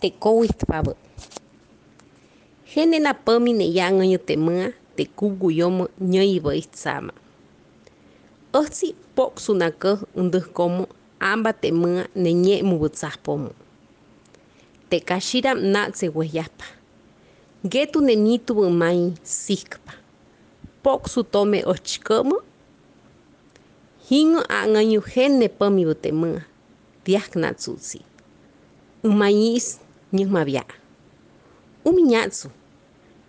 te kowitpabä. Jene napämi neyaŋ'äyä teʼ mä'a teʼ kubku'yomo nyäyipä ijtza'mä. Äjtzi po'ksunakäj äj ntäjkomo a'mpa teʼ mä'a nä nye'mupä tzajpojmä. Teʼ kasyi'ta'm na'tze wejyajpa. Nketu neʼ nyitupä may sikpa. Po'ksu tome äjtsykä'mä. Jinhä a'ŋäyu jene pämipä teʼ mä'a pyajkna'tzu'tzi. Äj may'is nyäjmapya' umi nya'tzu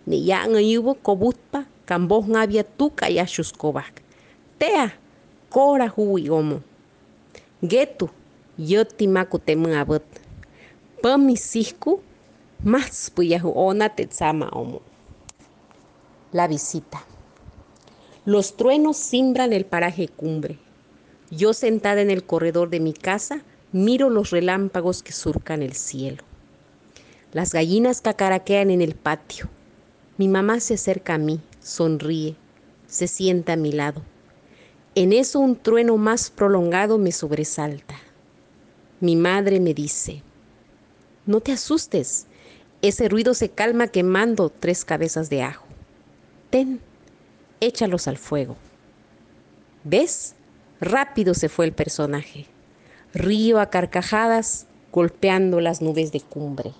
ne 'ya'ŋäyupä koputpa ka mpojnhapya tuka'y asyuskopajk, tea kora juwi'omo. Nketu yäti maku teʼ mä'apät pämi sijku majtzpäyaju'ona teʼ tza'ma'omo. La visita. Los truenos simbran el paraje cumbre. Yo sentada en el corredor de mi casa miro los relámpagos que surcan el cielo. Las gallinas cacaraquean en el patio. Mi mamá se acerca a mí, sonríe, se sienta a mi lado. En eso un trueno más prolongado me sobresalta. Mi madre me dice, no te asustes, ese ruido se calma quemando tres cabezas de ajo. Ten, échalos al fuego. ¿Ves? Rápido se fue el personaje. Río a carcajadas golpeando las nubes de cumbre.